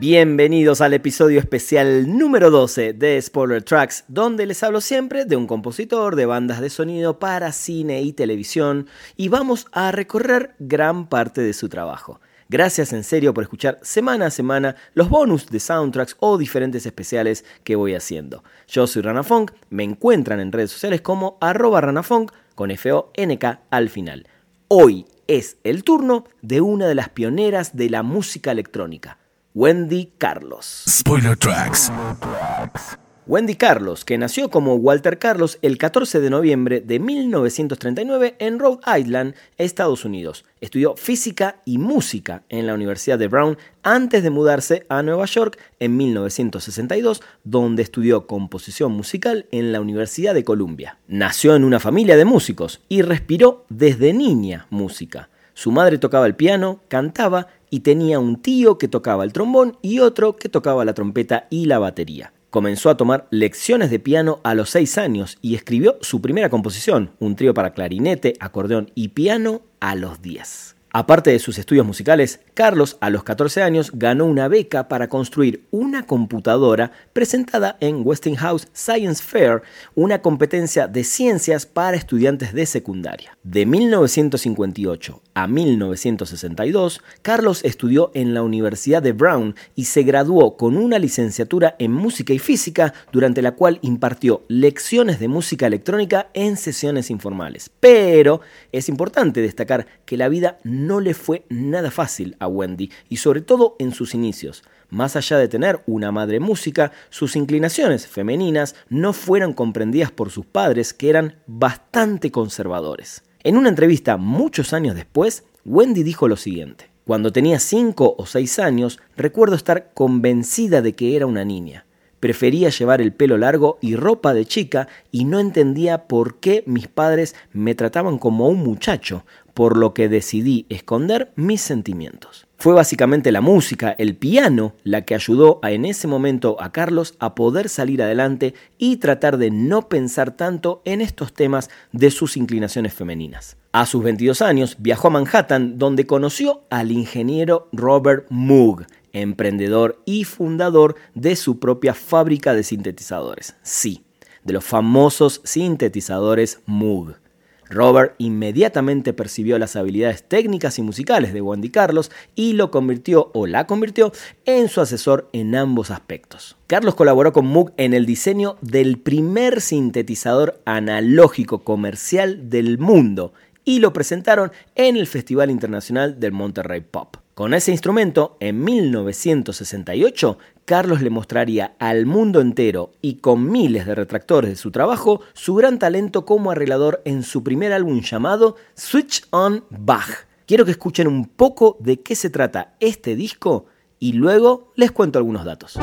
Bienvenidos al episodio especial número 12 de Spoiler Tracks, donde les hablo siempre de un compositor de bandas de sonido para cine y televisión y vamos a recorrer gran parte de su trabajo. Gracias en serio por escuchar semana a semana los bonus de soundtracks o diferentes especiales que voy haciendo. Yo soy Rana Funk, me encuentran en redes sociales como arroba ranafunk con F-O-N-K al final. Hoy es el turno de una de las pioneras de la música electrónica. Wendy Carlos. Spoiler Tracks. Wendy Carlos, que nació como Walter Carlos el 14 de noviembre de 1939 en Rhode Island, Estados Unidos. Estudió física y música en la Universidad de Brown antes de mudarse a Nueva York en 1962, donde estudió composición musical en la Universidad de Columbia. Nació en una familia de músicos y respiró desde niña música. Su madre tocaba el piano, cantaba y tenía un tío que tocaba el trombón y otro que tocaba la trompeta y la batería. Comenzó a tomar lecciones de piano a los 6 años y escribió su primera composición, un trío para clarinete, acordeón y piano, a los 10. Aparte de sus estudios musicales, Carlos a los 14 años ganó una beca para construir una computadora presentada en Westinghouse Science Fair, una competencia de ciencias para estudiantes de secundaria. De 1958 a 1962, Carlos estudió en la Universidad de Brown y se graduó con una licenciatura en música y física, durante la cual impartió lecciones de música electrónica en sesiones informales. Pero es importante destacar que la vida no le fue nada fácil a Wendy y sobre todo en sus inicios. Más allá de tener una madre música, sus inclinaciones femeninas no fueron comprendidas por sus padres que eran bastante conservadores. En una entrevista muchos años después, Wendy dijo lo siguiente. Cuando tenía 5 o 6 años, recuerdo estar convencida de que era una niña. Prefería llevar el pelo largo y ropa de chica y no entendía por qué mis padres me trataban como un muchacho, por lo que decidí esconder mis sentimientos. Fue básicamente la música, el piano, la que ayudó a, en ese momento a Carlos a poder salir adelante y tratar de no pensar tanto en estos temas de sus inclinaciones femeninas. A sus 22 años viajó a Manhattan donde conoció al ingeniero Robert Moog, emprendedor y fundador de su propia fábrica de sintetizadores. Sí, de los famosos sintetizadores Moog. Robert inmediatamente percibió las habilidades técnicas y musicales de Wendy Carlos y lo convirtió o la convirtió en su asesor en ambos aspectos. Carlos colaboró con Moog en el diseño del primer sintetizador analógico comercial del mundo y lo presentaron en el Festival Internacional del Monterrey Pop. Con ese instrumento, en 1968, Carlos le mostraría al mundo entero y con miles de retractores de su trabajo su gran talento como arreglador en su primer álbum llamado Switch on Bach. Quiero que escuchen un poco de qué se trata este disco y luego les cuento algunos datos.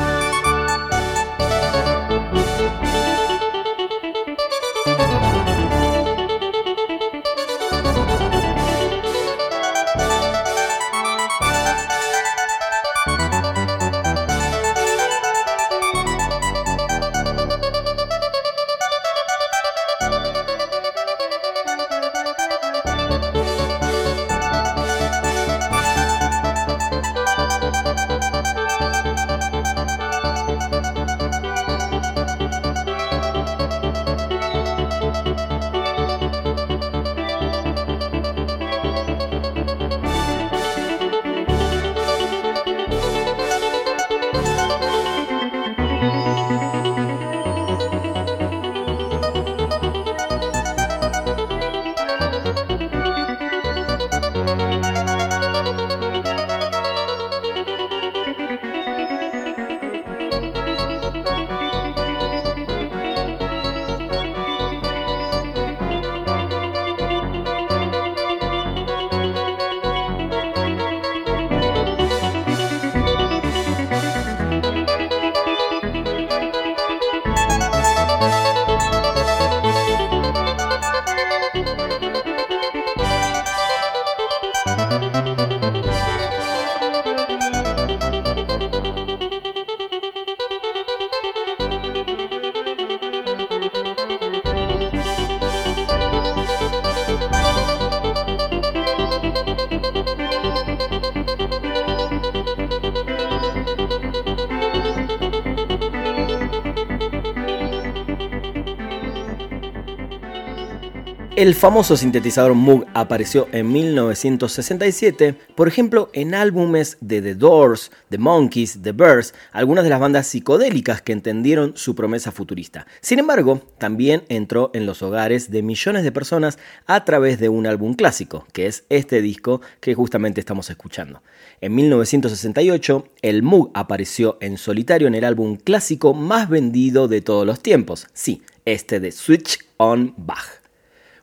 El famoso sintetizador Moog apareció en 1967, por ejemplo, en álbumes de The Doors, The Monkees, The Birds, algunas de las bandas psicodélicas que entendieron su promesa futurista. Sin embargo, también entró en los hogares de millones de personas a través de un álbum clásico, que es este disco que justamente estamos escuchando. En 1968, el Moog apareció en solitario en el álbum clásico más vendido de todos los tiempos, sí, este de Switch on Bach.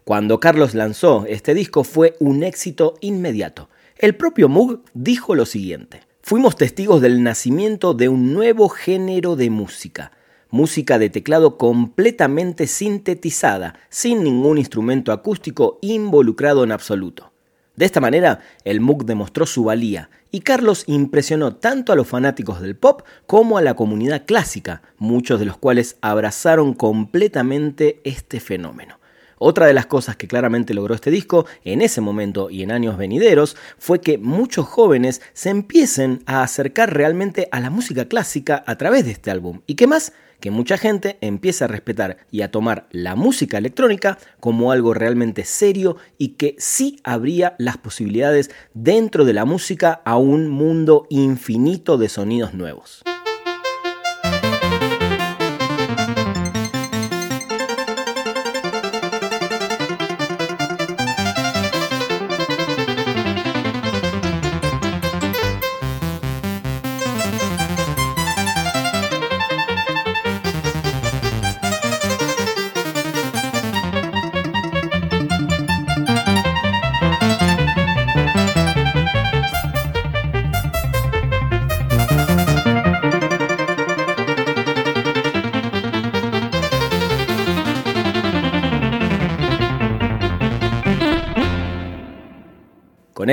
Cuando Carlos lanzó este disco fue un éxito inmediato. El propio Moog dijo lo siguiente. Fuimos testigos del nacimiento de un nuevo género de música, música de teclado completamente sintetizada, sin ningún instrumento acústico involucrado en absoluto. De esta manera, el Moog demostró su valía y Carlos impresionó tanto a los fanáticos del pop como a la comunidad clásica, muchos de los cuales abrazaron completamente este fenómeno. Otra de las cosas que claramente logró este disco en ese momento y en años venideros fue que muchos jóvenes se empiecen a acercar realmente a la música clásica a través de este álbum. ¿Y qué más? Que mucha gente empiece a respetar y a tomar la música electrónica como algo realmente serio y que sí habría las posibilidades dentro de la música a un mundo infinito de sonidos nuevos.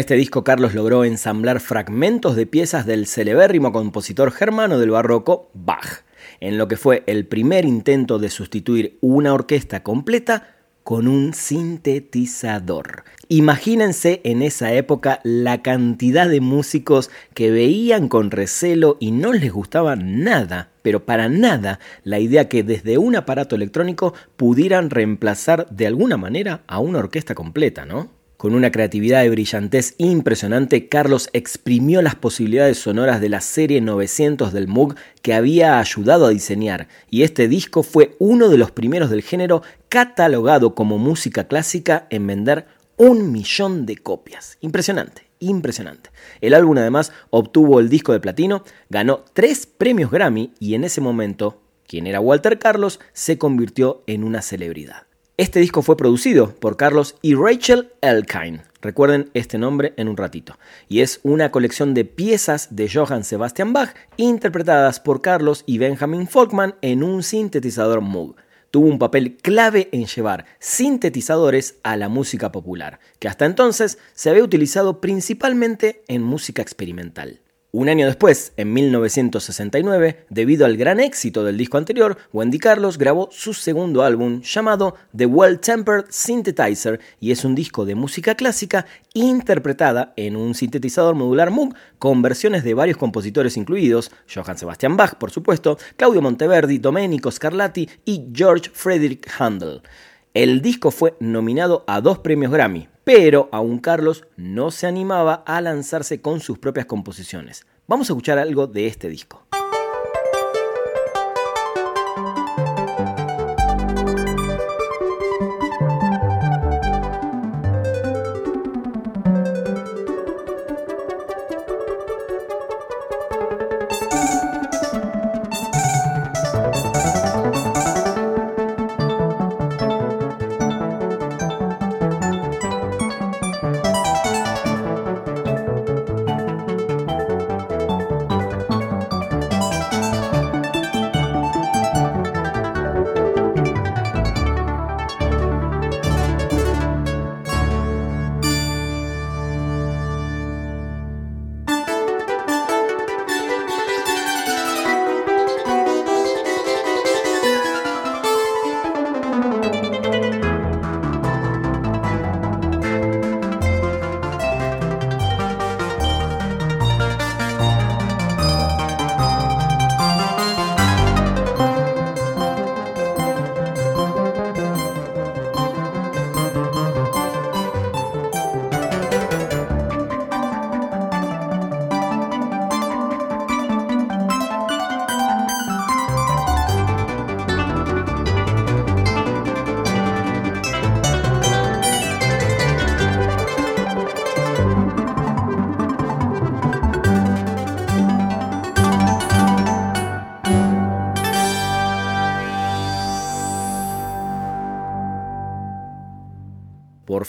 Este disco Carlos logró ensamblar fragmentos de piezas del celebérrimo compositor germano del barroco Bach, en lo que fue el primer intento de sustituir una orquesta completa con un sintetizador. Imagínense en esa época la cantidad de músicos que veían con recelo y no les gustaba nada, pero para nada, la idea que desde un aparato electrónico pudieran reemplazar de alguna manera a una orquesta completa, ¿no? Con una creatividad y brillantez impresionante, Carlos exprimió las posibilidades sonoras de la serie 900 del Moog que había ayudado a diseñar, y este disco fue uno de los primeros del género catalogado como música clásica en vender un millón de copias. Impresionante, impresionante. El álbum además obtuvo el disco de platino, ganó tres premios Grammy y en ese momento, quien era Walter Carlos, se convirtió en una celebridad. Este disco fue producido por Carlos y Rachel Elkine. Recuerden este nombre en un ratito. Y es una colección de piezas de Johann Sebastian Bach interpretadas por Carlos y Benjamin Folkman en un sintetizador Moog. Tuvo un papel clave en llevar sintetizadores a la música popular, que hasta entonces se había utilizado principalmente en música experimental. Un año después, en 1969, debido al gran éxito del disco anterior, Wendy Carlos grabó su segundo álbum llamado The Well Tempered Synthetizer y es un disco de música clásica interpretada en un sintetizador modular Moog con versiones de varios compositores incluidos, Johann Sebastian Bach por supuesto, Claudio Monteverdi, Domenico Scarlatti y George Frederick Handel. El disco fue nominado a dos premios Grammy, pero aún Carlos no se animaba a lanzarse con sus propias composiciones. Vamos a escuchar algo de este disco.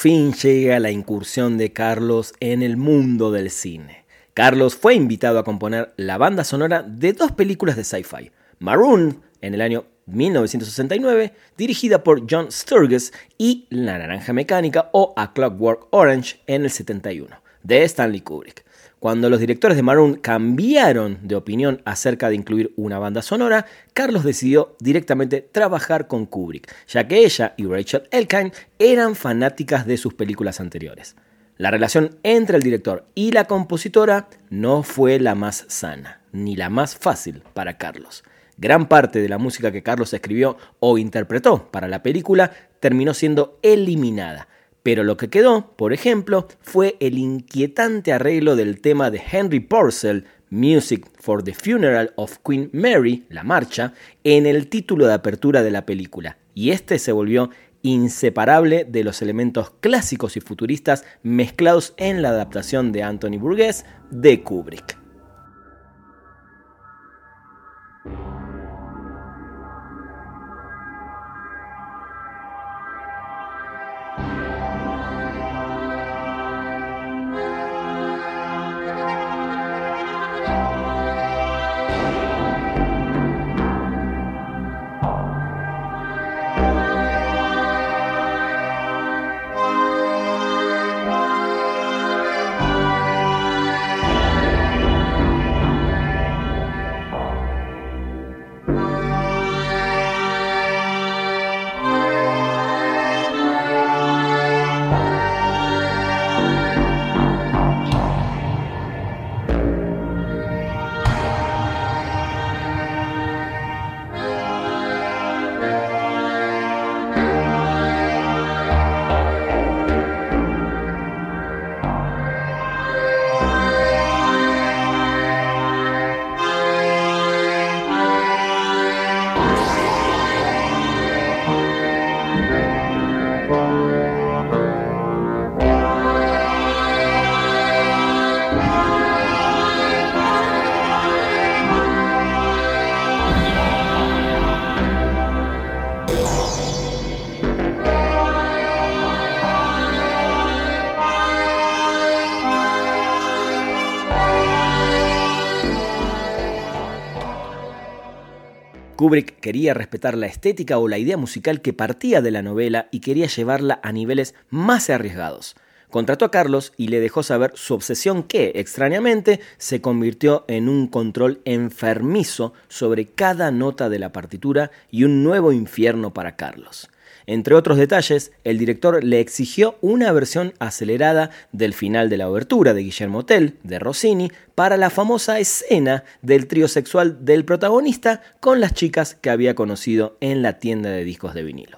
Fin llega la incursión de Carlos en el mundo del cine. Carlos fue invitado a componer la banda sonora de dos películas de sci-fi, Maroon en el año 1969, dirigida por John Sturges, y La Naranja Mecánica o A Clockwork Orange en el 71, de Stanley Kubrick. Cuando los directores de Maroon cambiaron de opinión acerca de incluir una banda sonora, Carlos decidió directamente trabajar con Kubrick, ya que ella y Rachel Elkind eran fanáticas de sus películas anteriores. La relación entre el director y la compositora no fue la más sana, ni la más fácil para Carlos. Gran parte de la música que Carlos escribió o interpretó para la película terminó siendo eliminada, pero lo que quedó, por ejemplo, fue el inquietante arreglo del tema de Henry Purcell, Music for the Funeral of Queen Mary, la marcha, en el título de apertura de la película, y este se volvió inseparable de los elementos clásicos y futuristas mezclados en la adaptación de Anthony Burgess de Kubrick. Kubrick quería respetar la estética o la idea musical que partía de la novela y quería llevarla a niveles más arriesgados. Contrató a Carlos y le dejó saber su obsesión que, extrañamente, se convirtió en un control enfermizo sobre cada nota de la partitura y un nuevo infierno para Carlos. Entre otros detalles, el director le exigió una versión acelerada del final de la obertura de Guillermo Tell, de Rossini, para la famosa escena del trío sexual del protagonista con las chicas que había conocido en la tienda de discos de vinilo.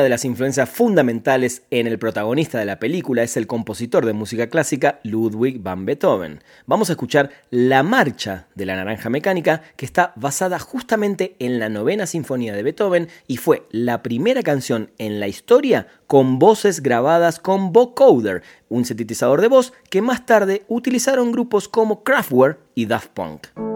Una de las influencias fundamentales en el protagonista de la película es el compositor de música clásica Ludwig van Beethoven. Vamos a escuchar La Marcha de la Naranja Mecánica, que está basada justamente en la novena sinfonía de Beethoven y fue la primera canción en la historia con voces grabadas con vocoder, un sintetizador de voz que más tarde utilizaron grupos como Kraftwerk y Daft Punk.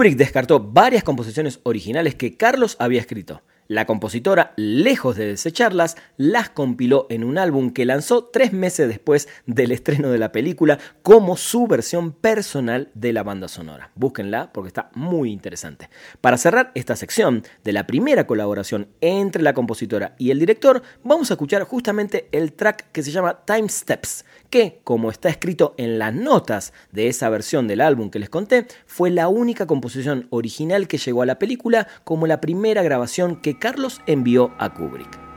Kubrick descartó varias composiciones originales que Carlos había escrito. La compositora, lejos de desecharlas, las compiló en un álbum que lanzó tres meses después del estreno de la película como su versión personal de la banda sonora. Búsquenla porque está muy interesante. Para cerrar esta sección de la primera colaboración entre la compositora y el director, vamos a escuchar justamente el track que se llama Time Steps, que, como está escrito en las notas de esa versión del álbum que les conté, fue la única composición original que llegó a la película como la primera grabación que Carlos envió a Kubrick.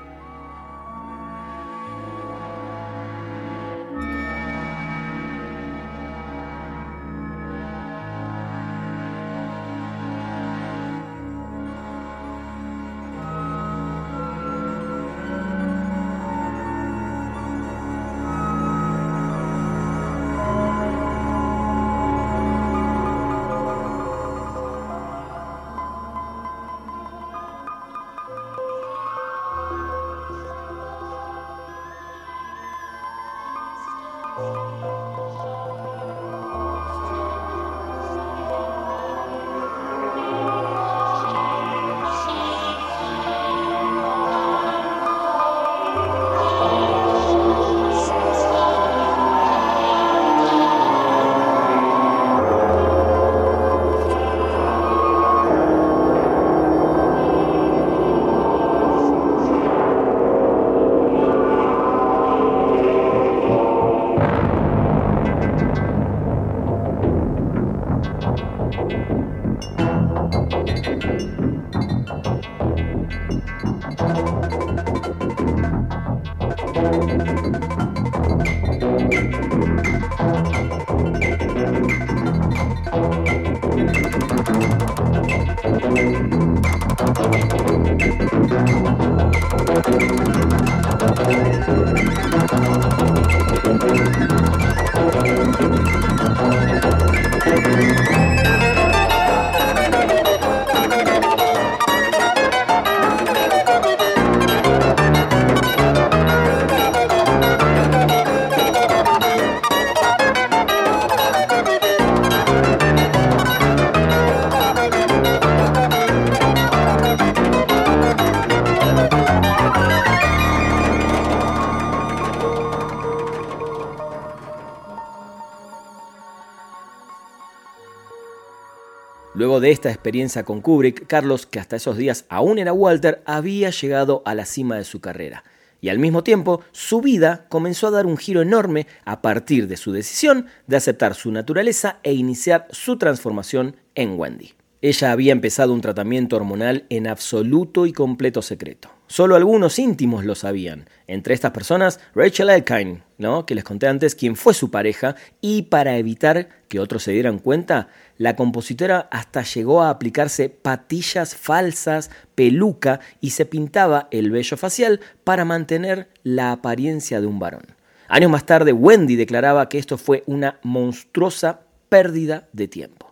De esta experiencia con Kubrick, Carlos, que hasta esos días aún era Walter, había llegado a la cima de su carrera. Y al mismo tiempo, su vida comenzó a dar un giro enorme a partir de su decisión de aceptar su naturaleza e iniciar su transformación en Wendy. Ella había empezado un tratamiento hormonal en absoluto y completo secreto. Solo algunos íntimos lo sabían, entre estas personas Rachel Elkine, ¿no? que les conté antes, quien fue su pareja, y para evitar que otros se dieran cuenta, la compositora hasta llegó a aplicarse patillas falsas, peluca y se pintaba el vello facial para mantener la apariencia de un varón. Años más tarde, Wendy declaraba que esto fue una monstruosa pérdida de tiempo.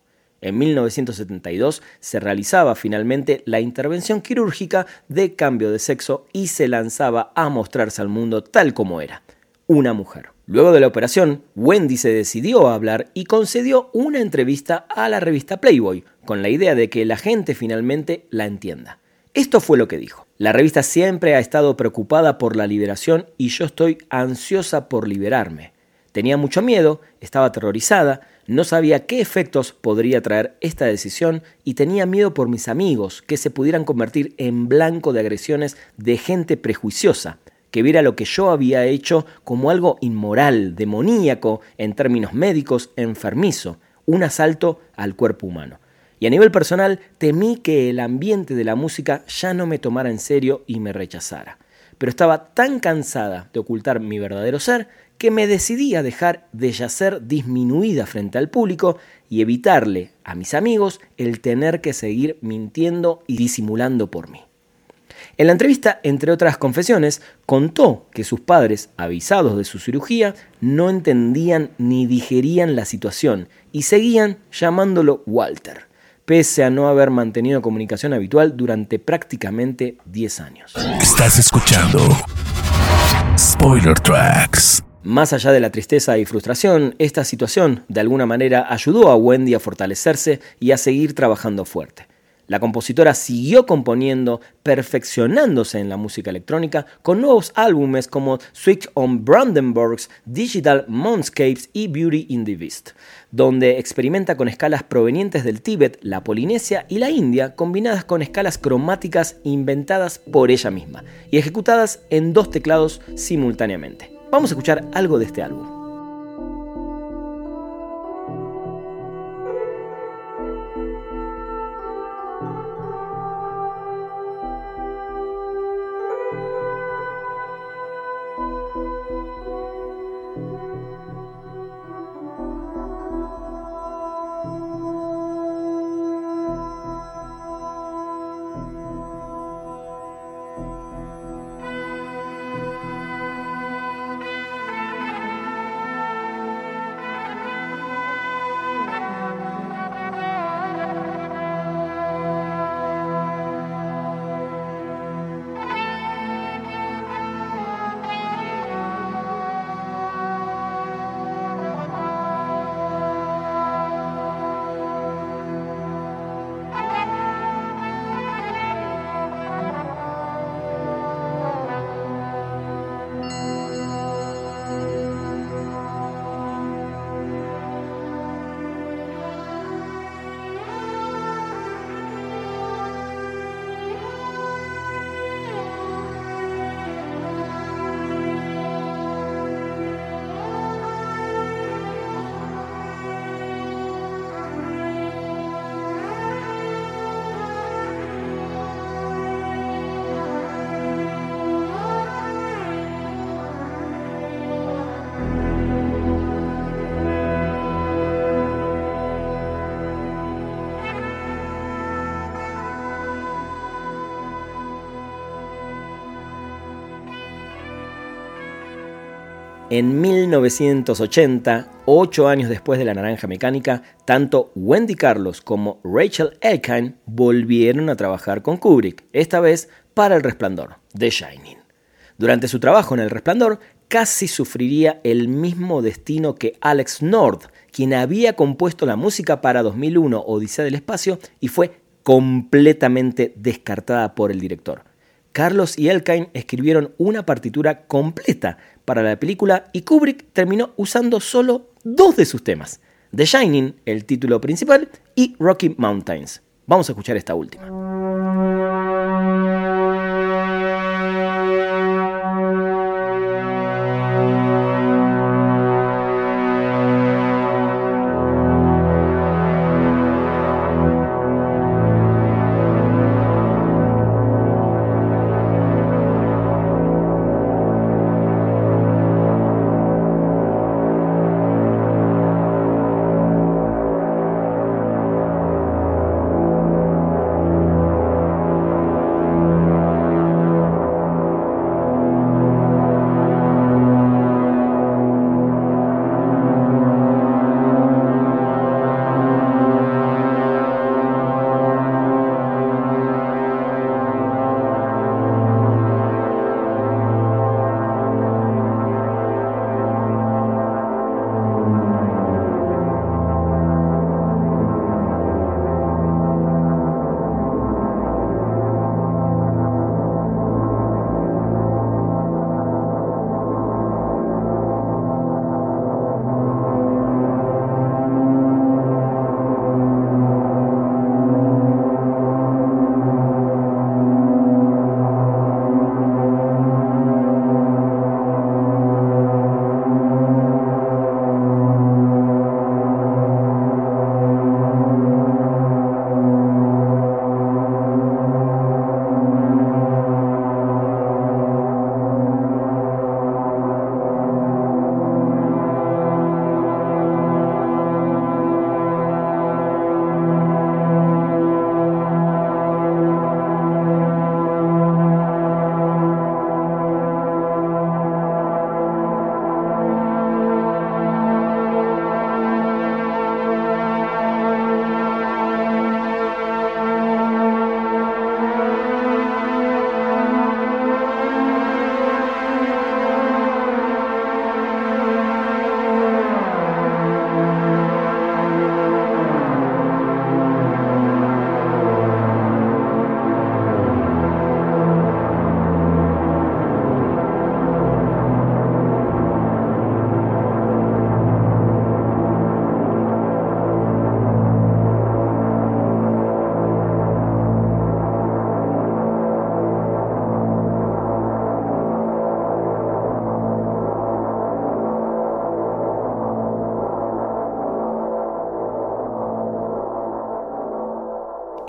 En 1972 se realizaba finalmente la intervención quirúrgica de cambio de sexo y se lanzaba a mostrarse al mundo tal como era, una mujer. Luego de la operación, Wendy se decidió a hablar y concedió una entrevista a la revista Playboy, con la idea de que la gente finalmente la entienda. Esto fue lo que dijo. La revista siempre ha estado preocupada por la liberación y yo estoy ansiosa por liberarme. Tenía mucho miedo, estaba aterrorizada, No sabía qué efectos podría traer esta decisión y tenía miedo por mis amigos que se pudieran convertir en blanco de agresiones de gente prejuiciosa, que viera lo que yo había hecho como algo inmoral, demoníaco, en términos médicos, enfermizo, un asalto al cuerpo humano. Y a nivel personal, temí que el ambiente de la música ya no me tomara en serio y me rechazara. Pero estaba tan cansada de ocultar mi verdadero ser que me decidí a dejar de yacer disminuida frente al público y evitarle a mis amigos el tener que seguir mintiendo y disimulando por mí. En la entrevista, entre otras confesiones, contó que sus padres, avisados de su cirugía, no entendían ni digerían la situación y seguían llamándolo Walter, pese a no haber mantenido comunicación habitual durante prácticamente 10 años. Estás escuchando Spoiler Tracks. Más allá de la tristeza y frustración, esta situación de alguna manera ayudó a Wendy a fortalecerse y a seguir trabajando fuerte. La compositora siguió componiendo, perfeccionándose en la música electrónica con nuevos álbumes como Switch on Brandenburgs, Digital Moonscapes y Beauty in the Beast, donde experimenta con escalas provenientes del Tíbet, la Polinesia y la India, combinadas con escalas cromáticas inventadas por ella misma y ejecutadas en dos teclados simultáneamente. Vamos a escuchar algo de este álbum. En 1980, ocho años después de La Naranja Mecánica, tanto Wendy Carlos como Rachel Elkind volvieron a trabajar con Kubrick, esta vez para El Resplandor, The Shining. Durante su trabajo en El Resplandor, casi sufriría el mismo destino que Alex Nord, quien había compuesto la música para 2001 Odisea del Espacio y fue completamente descartada por el director. Carlos y Elkind escribieron una partitura completa para la película y Kubrick terminó usando solo dos de sus temas, The Shining, el título principal, y Rocky Mountains. Vamos a escuchar esta última.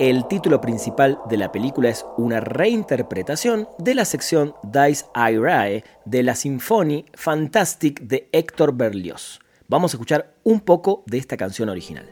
El título principal de la película es una reinterpretación de la sección Dies Irae de la Sinfonie Fantastique de Héctor Berlioz. Vamos a escuchar un poco de esta canción original.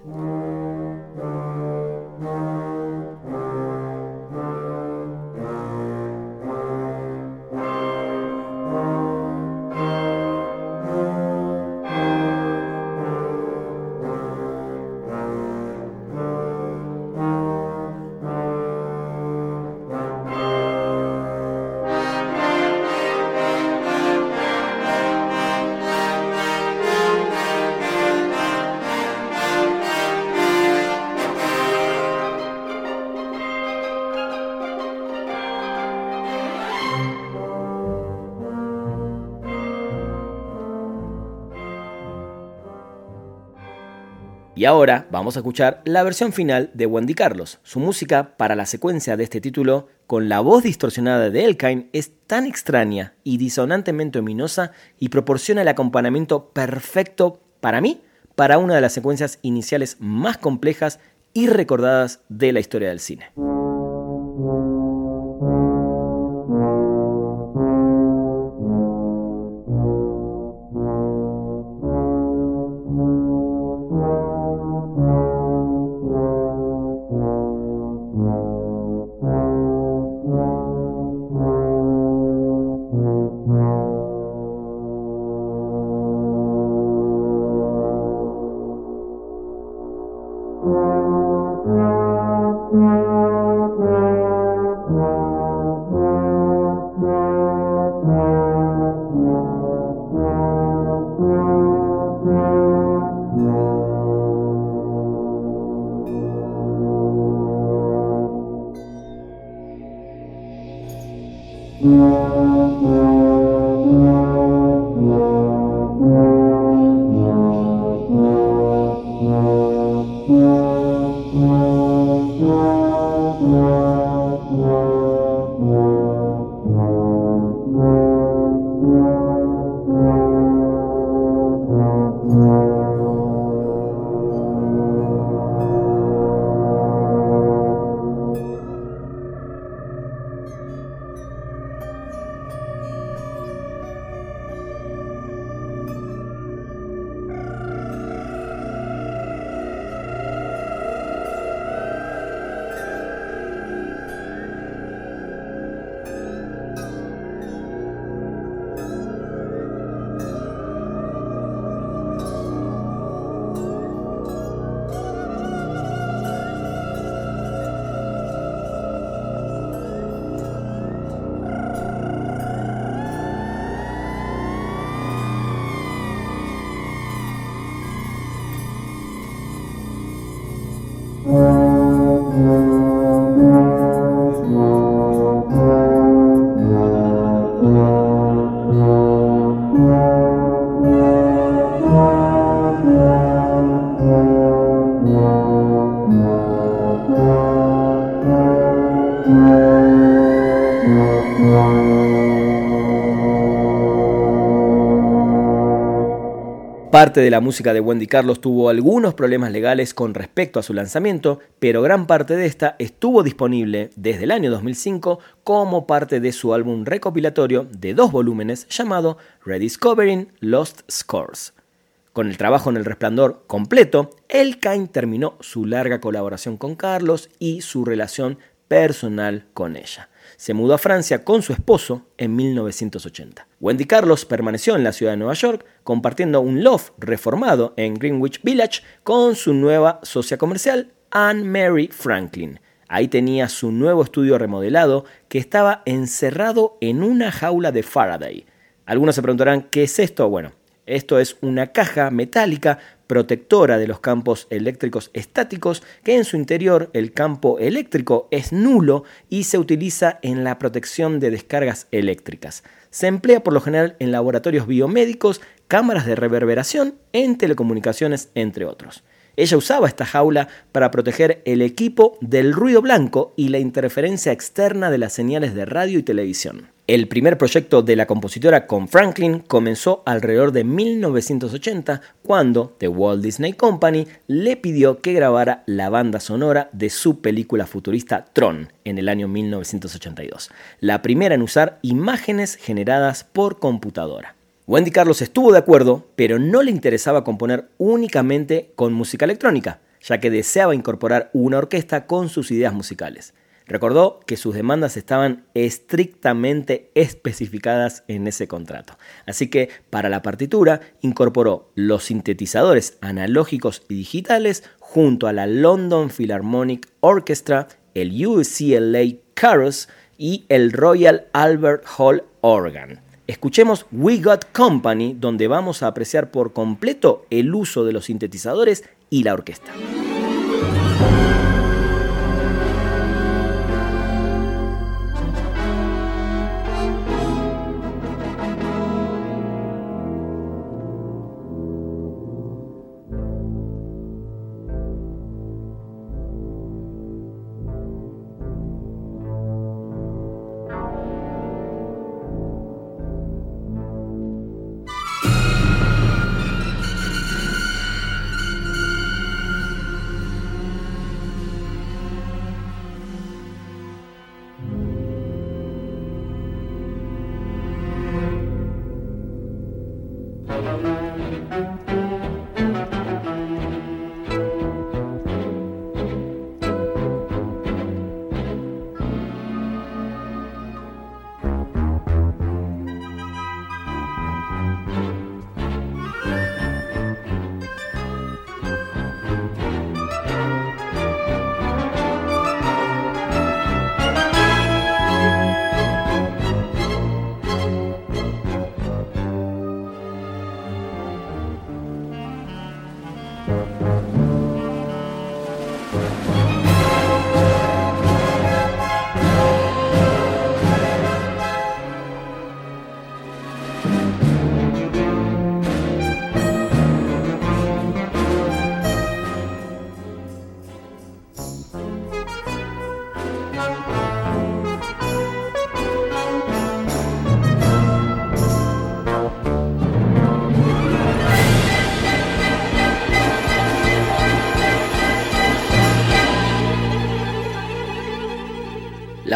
Y ahora vamos a escuchar la versión final de Wendy Carlos. Su música para la secuencia de este título, con la voz distorsionada de Elkine, es tan extraña y disonantemente ominosa y proporciona el acompañamiento perfecto para mí para una de las secuencias iniciales más complejas y recordadas de la historia del cine. Parte de la música de Wendy Carlos tuvo algunos problemas legales con respecto a su lanzamiento, pero gran parte de esta estuvo disponible desde el año 2005 como parte de su álbum recopilatorio de dos volúmenes llamado Rediscovering Lost Scores. Con el trabajo en El Resplandor completo, Elkine terminó su larga colaboración con Carlos y su relación personal con ella se mudó a Francia con su esposo en 1980. Wendy Carlos permaneció en la ciudad de Nueva York, compartiendo un loft reformado en Greenwich Village con su nueva socia comercial, Anne Mary Franklin. Ahí tenía su nuevo estudio remodelado que estaba encerrado en una jaula de Faraday. Algunos se preguntarán, ¿qué es esto? Bueno, esto es una caja metálica protectora de los campos eléctricos estáticos, que en su interior el campo eléctrico es nulo y se utiliza en la protección de descargas eléctricas. Se emplea por lo general en laboratorios biomédicos, cámaras de reverberación, en telecomunicaciones, entre otros. Ella usaba esta jaula para proteger el equipo del ruido blanco y la interferencia externa de las señales de radio y televisión. El primer proyecto de la compositora con Franklin comenzó alrededor de 1980 cuando The Walt Disney Company le pidió que grabara la banda sonora de su película futurista Tron en el año 1982, la primera en usar imágenes generadas por computadora. Wendy Carlos estuvo de acuerdo, pero no le interesaba componer únicamente con música electrónica, ya que deseaba incorporar una orquesta con sus ideas musicales. Recordó que sus demandas estaban estrictamente especificadas en ese contrato. Así que para la partitura incorporó los sintetizadores analógicos y digitales junto a la London Philharmonic Orchestra, el UCLA Chorus y el Royal Albert Hall Organ. Escuchemos We Got Company, donde vamos a apreciar por completo el uso de los sintetizadores y la orquesta.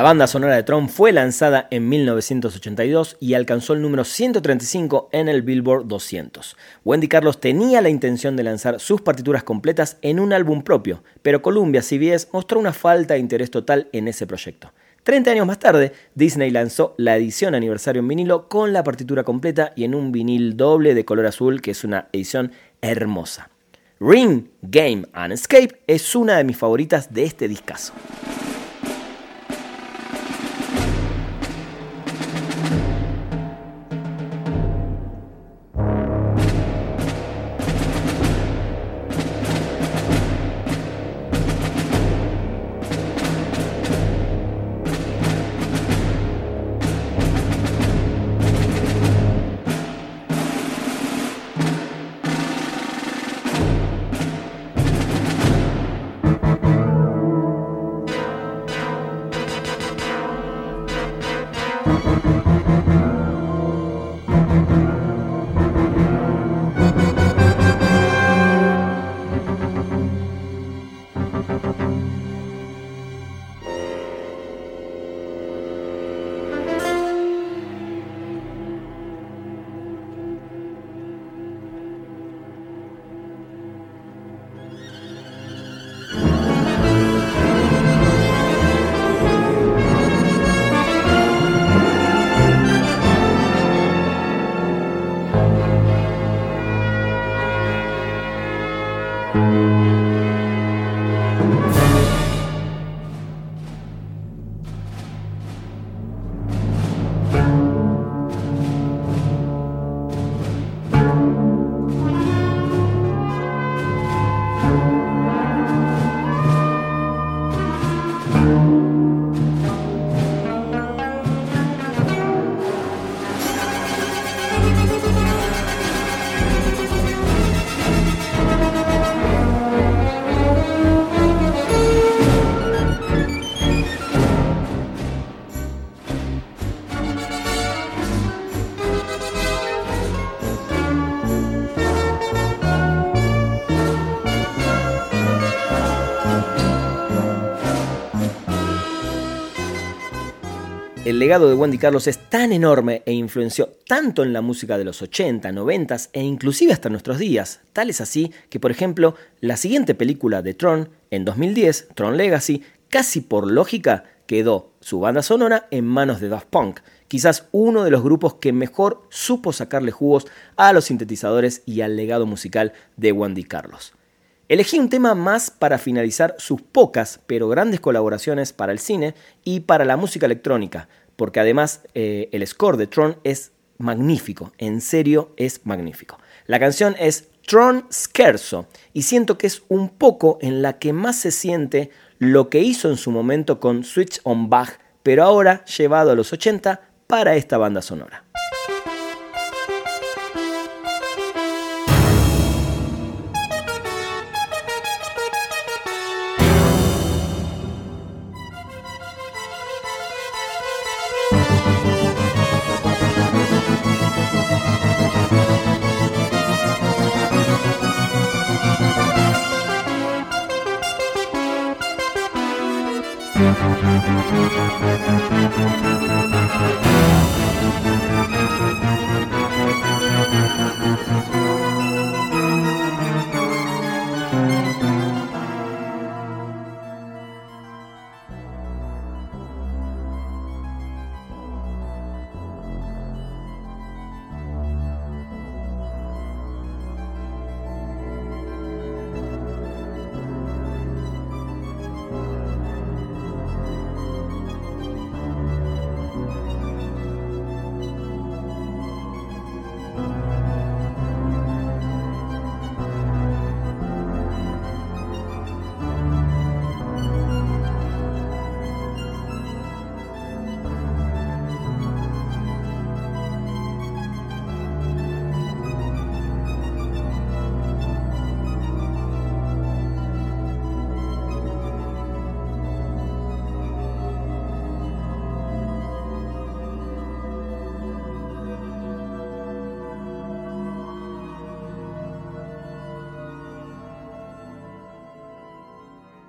Banda sonora de Tron fue lanzada en 1982 y alcanzó el número 135 en el Billboard 200. Wendy Carlos tenía la intención de lanzar sus partituras completas en un álbum propio, pero Columbia CBS mostró una falta de interés total en ese proyecto. 30 años más tarde, Disney lanzó la edición aniversario en vinilo con la partitura completa y en un vinil doble de color azul, que es una edición hermosa. Ring, Game and Escape es una de mis favoritas de este discazo. El legado de Wendy Carlos es tan enorme e influenció tanto en la música de los 80, 90 e inclusive hasta nuestros días. Tal es así que, por ejemplo, la siguiente película de Tron, en 2010, Tron Legacy, casi por lógica, quedó su banda sonora en manos de Daft Punk, quizás uno de los grupos que mejor supo sacarle jugos a los sintetizadores y al legado musical de Wendy Carlos. Elegí un tema más para finalizar sus pocas pero grandes colaboraciones para el cine y para la música electrónica, porque además eh, el score de Tron es magnífico, en serio es magnífico. La canción es Tron Scherzo y siento que es un poco en la que más se siente lo que hizo en su momento con Switch on Bach, pero ahora llevado a los 80 para esta banda sonora. Thank you.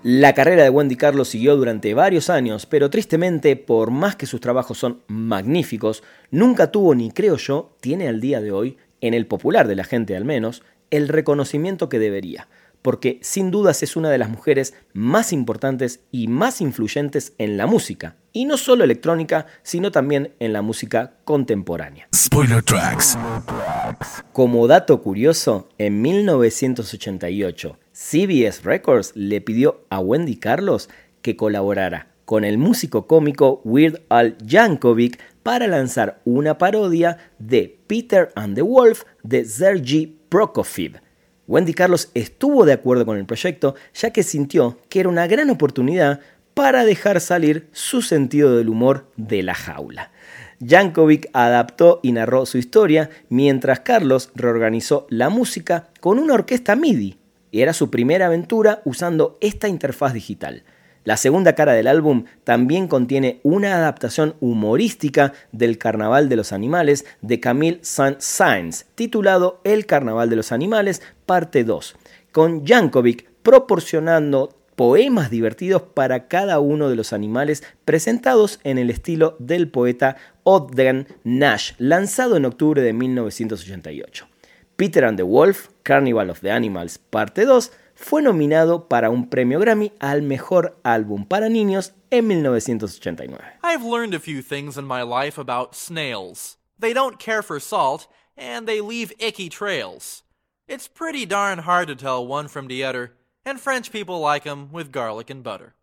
La carrera de Wendy Carlos siguió durante varios años, pero tristemente, por más que sus trabajos son magníficos, nunca tuvo ni creo yo, tiene al día de hoy, en el popular de la gente al menos, el reconocimiento que debería, porque sin dudas es una de las mujeres más importantes y más influyentes en la música, y no solo electrónica, sino también en la música contemporánea. Spoiler Tracks. Como dato curioso, en 1988, CBS Records le pidió a Wendy Carlos que colaborara con el músico cómico Weird Al Yankovic para lanzar una parodia de Peter and the Wolf de Sergei Prokofiev. Wendy Carlos estuvo de acuerdo con el proyecto ya que sintió que era una gran oportunidad para dejar salir su sentido del humor de la jaula. Yankovic adaptó y narró su historia mientras Carlos reorganizó la música con una orquesta MIDI y era su primera aventura usando esta interfaz digital. La segunda cara del álbum también contiene una adaptación humorística del Carnaval de los Animales de Camille Saint-Saëns, titulado El Carnaval de los Animales, parte 2, con Jankovic proporcionando poemas divertidos para cada uno de los animales presentados en el estilo del poeta Ogden Nash, lanzado en octubre de 1988. Peter and the Wolf, Carnival of the Animals, parte 2, fue nominado para un premio Grammy al mejor álbum para niños en 1989. I've learned a few things in my life about snails. They don't care for salt, and they leave icky trails. It's pretty darn hard to tell one from the other, and French people like 'em with garlic and butter.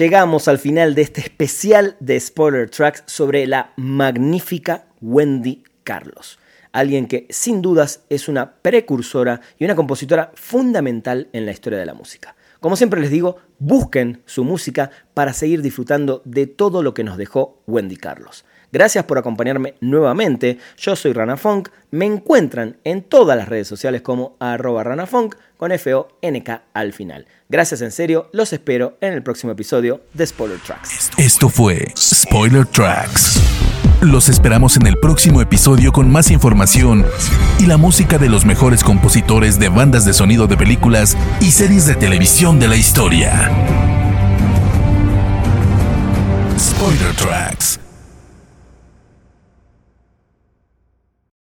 Llegamos al final de este especial de Spoiler Tracks sobre la magnífica Wendy Carlos. Alguien que sin dudas es una precursora y una compositora fundamental en la historia de la música. Como siempre les digo, busquen su música para seguir disfrutando de todo lo que nos dejó Wendy Carlos. Gracias por acompañarme nuevamente. Yo soy Rana Funk. Me encuentran en todas las redes sociales como arroba ranafunk con F-O-N-K al final. Gracias en serio. Los espero en el próximo episodio de Spoiler Tracks. Esto fue Spoiler Tracks. Los esperamos en el próximo episodio con más información y la música de los mejores compositores de bandas de sonido de películas y series de televisión de la historia. Spoiler Tracks.